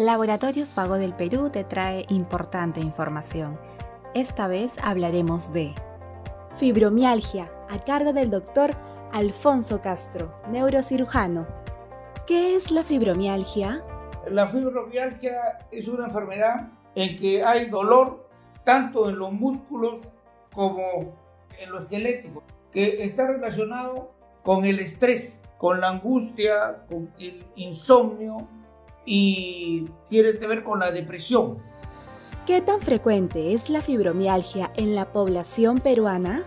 Laboratorios Vago del Perú te trae importante información. Esta vez hablaremos de fibromialgia, a cargo del doctor Alfonso Castro, neurocirujano. ¿Qué es la fibromialgia? La fibromialgia es una enfermedad en que hay dolor tanto en los músculos como en lo esquelético, que está relacionado con el estrés, con la angustia, con el insomnio y tiene que ver con la depresión. ¿Qué tan frecuente es la fibromialgia en la población peruana?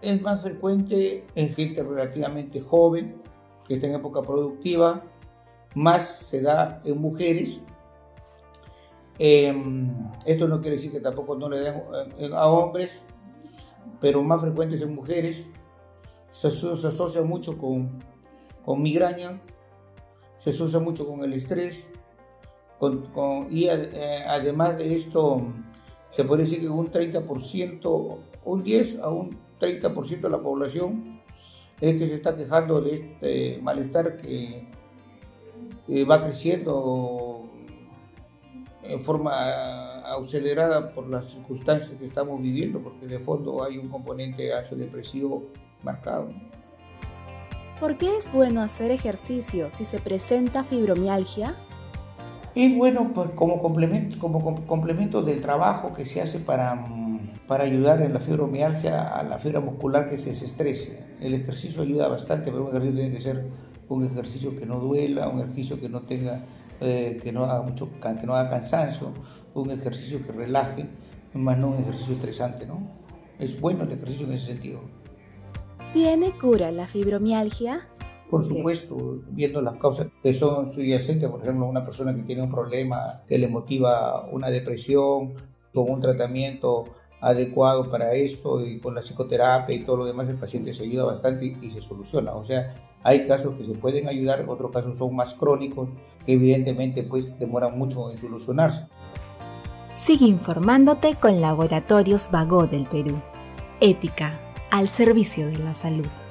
Es más frecuente en gente relativamente joven, que está en época productiva, más se da en mujeres. Em, esto no quiere decir que tampoco no le den eh, a hombres, pero más frecuentes en mujeres. Se, se asocia mucho con, con migraña, se asocia mucho con el estrés, y eh, además de esto, se puede decir que un 30%, un 10 a un 30% de la población es que se está quejando de este malestar que, va creciendo en forma acelerada por las circunstancias que estamos viviendo, porque de fondo hay un componente depresivo marcado. ¿Por qué es bueno hacer ejercicio si se presenta fibromialgia? Es bueno pues, como, complemento, como complemento del trabajo que se hace para, para ayudar en la fibromialgia a la fibra muscular que se desestrese. El ejercicio ayuda bastante, pero un ejercicio tiene que ser un ejercicio que no duela, un ejercicio que no tenga, eh, que no haga mucho, que no haga cansancio, un ejercicio que relaje, más no un ejercicio estresante, ¿no? Es bueno el ejercicio en ese sentido. ¿Tiene cura la fibromialgia? Por supuesto, viendo las causas que son subyacentes, por ejemplo, una persona que tiene un problema que le motiva una depresión, con un tratamiento adecuado para esto y con la psicoterapia y todo lo demás, el paciente se ayuda bastante y, se soluciona. O sea, hay casos que se pueden ayudar, otros casos son más crónicos que evidentemente pues demoran mucho en solucionarse. Sigue informándote con Laboratorios Vago del Perú. Ética al servicio de la salud.